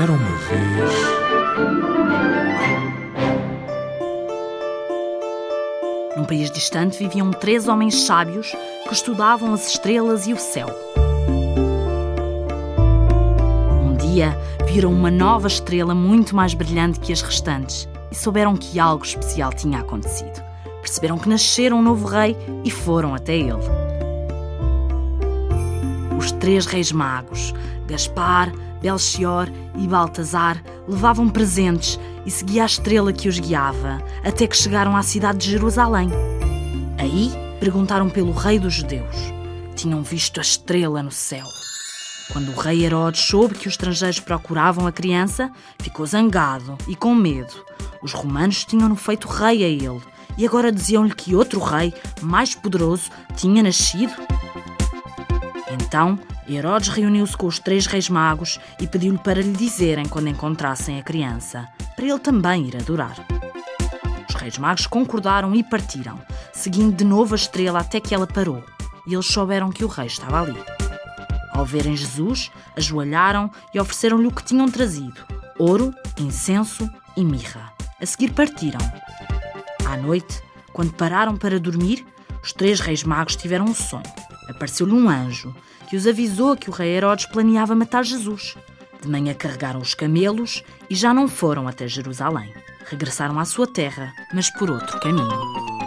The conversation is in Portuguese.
Era uma vez. Num país distante viviam três homens sábios que estudavam as estrelas e o céu. Um dia viram uma nova estrela muito mais brilhante que as restantes e souberam que algo especial tinha acontecido. Perceberam que nascera um novo rei e foram até ele. Os três reis magos, Gaspar, Belchior e Baltazar, levavam presentes e seguia a estrela que os guiava, até que chegaram à cidade de Jerusalém. Aí perguntaram pelo rei dos judeus. Tinham visto a estrela no céu. Quando o rei Herodes soube que os estrangeiros procuravam a criança, ficou zangado e com medo. Os romanos tinham-no feito rei a ele e agora diziam-lhe que outro rei, mais poderoso, tinha nascido. Então Herodes reuniu-se com os três reis magos e pediu-lhe para lhe dizerem quando encontrassem a criança, para ele também ir adorar. Os reis magos concordaram e partiram, seguindo de novo a estrela até que ela parou, e eles souberam que o rei estava ali. Ao verem Jesus, ajoelharam e ofereceram-lhe o que tinham trazido: ouro, incenso e mirra. A seguir partiram. À noite, quando pararam para dormir, os três reis magos tiveram um sonho. Apareceu-lhe um anjo que os avisou que o rei Herodes planeava matar Jesus. De manhã carregaram os camelos e já não foram até Jerusalém. Regressaram à sua terra, mas por outro caminho.